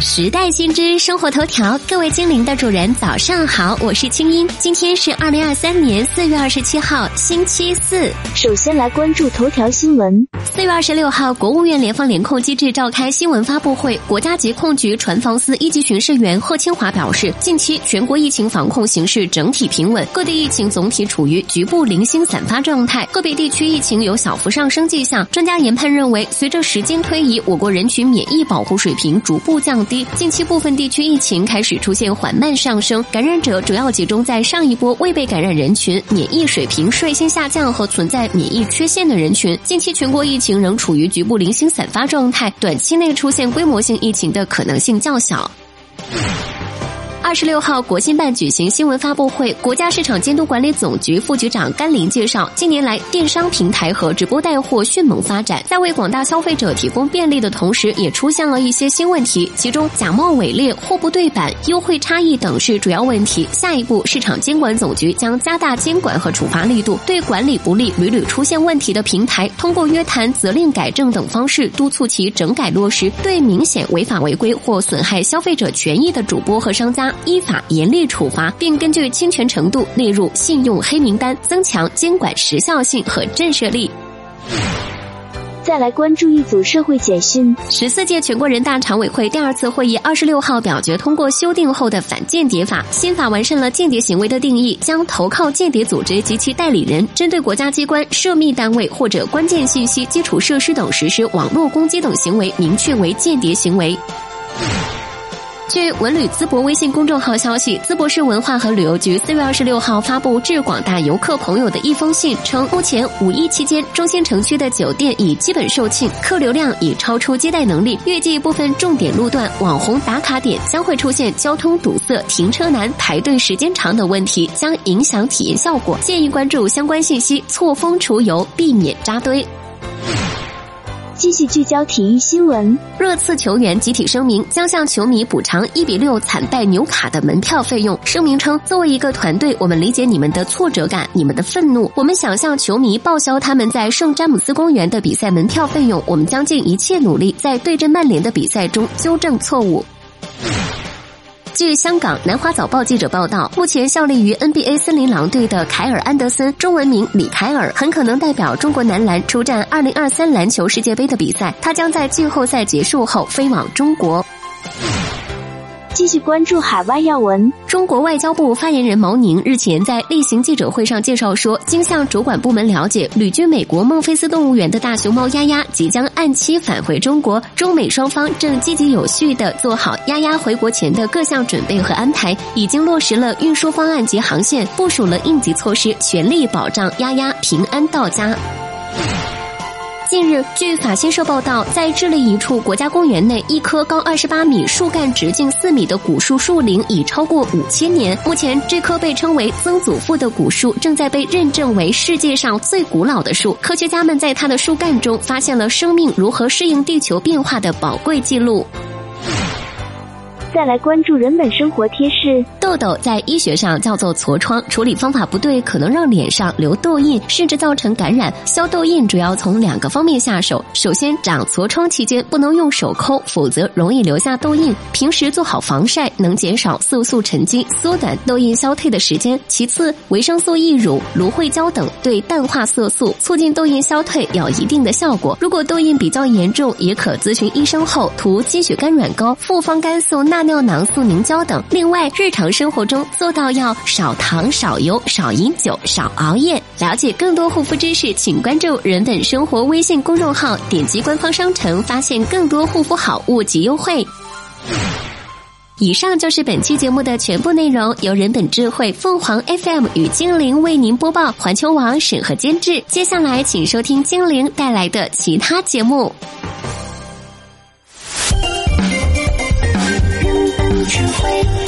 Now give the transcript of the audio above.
时代新知生活头条，各位精灵的主人，早上好，我是清音。今天是二零二三年四月二十七号，星期四。首先来关注头条新闻。四月二十六号，国务院联防联控机制召开新闻发布会，国家疾控局船防司一级巡视员贺清华表示，近期全国疫情防控形势整体平稳，各地疫情总体处于局部零星散发状态，个别地区疫情有小幅上升迹象。专家研判认为，随着时间推移，我国人群免疫保护水平逐步降低，近期部分地区疫情开始出现缓慢上升，感染者主要集中在上一波未被感染人群，免疫水平率先下降和存在免疫缺陷的人群。近期全国疫情仍处于局部零星散发状态，短期内出现规模性疫情的可能性较小。二十六号，国新办举行新闻发布会，国家市场监督管理总局副局长甘霖介绍，近年来电商平台和直播带货迅猛发展，在为广大消费者提供便利的同时，也出现了一些新问题，其中假冒伪劣、货不对版、优惠差异等是主要问题。下一步，市场监管总局将加大监管和处罚力度，对管理不力、屡屡出现问题的平台，通过约谈、责令改正等方式督促其整改落实；对明显违法违规或损害消费者权益的主播和商家。依法严厉处罚，并根据侵权程度列入信用黑名单，增强监管时效性和震慑力。再来关注一组社会简讯：十四届全国人大常委会第二次会议二十六号表决通过修订后的反间谍法，新法完善了间谍行为的定义，将投靠间谍组织及其代理人针对国家机关、涉密单位或者关键信息基础设施等实施网络攻击等行为，明确为间谍行为。据文旅淄博微信公众号消息，淄博市文化和旅游局四月二十六号发布致广大游客朋友的一封信，称目前五一期间中心城区的酒店已基本售罄，客流量已超出接待能力，预计部分重点路段、网红打卡点将会出现交通堵塞、停车难、排队时间长等问题，将影响体验效果，建议关注相关信息，错峰出游，避免扎堆。继续聚焦体育新闻，热刺球员集体声明将向球迷补偿一比六惨败纽卡的门票费用。声明称，作为一个团队，我们理解你们的挫折感、你们的愤怒，我们想向球迷报销他们在圣詹姆斯公园的比赛门票费用。我们将尽一切努力在对阵曼联的比赛中纠正错误。据香港南华早报记者报道，目前效力于 NBA 森林狼队的凯尔安德森（中文名李凯尔）很可能代表中国男篮出战2023篮球世界杯的比赛。他将在季后赛结束后飞往中国。继续关注海外要闻。中国外交部发言人毛宁日前在例行记者会上介绍说，经向主管部门了解，旅居美国孟菲斯动物园的大熊猫丫丫即将按期返回中国，中美双方正积极有序地做好丫丫回国前的各项准备和安排，已经落实了运输方案及航线，部署了应急措施，全力保障丫丫平安到家。近日，据法新社报道，在智利一处国家公园内，一棵高二十八米、树干直径四米的古树树龄已超过五千年。目前，这棵被称为“曾祖父”的古树正在被认证为世界上最古老的树。科学家们在它的树干中发现了生命如何适应地球变化的宝贵记录。再来关注人本生活贴士：痘痘在医学上叫做痤疮，处理方法不对，可能让脸上留痘印，甚至造成感染。消痘印主要从两个方面下手：首先，长痤疮期间不能用手抠，否则容易留下痘印；平时做好防晒，能减少色素沉积，缩短痘印消退的时间。其次，维生素 E 乳、芦荟胶等对淡化色素，促进痘印消退，有一定的效果。如果痘印比较严重，也可咨询医生后涂积雪干软膏、复方甘素钠。尿囊素凝胶等。另外，日常生活中做到要少糖、少油、少饮酒、少熬夜。了解更多护肤知识，请关注“人本生活”微信公众号，点击官方商城，发现更多护肤好物及优惠。以上就是本期节目的全部内容，由人本智慧凤凰 FM 与精灵为您播报，环球网审核监制。接下来，请收听精灵带来的其他节目。you.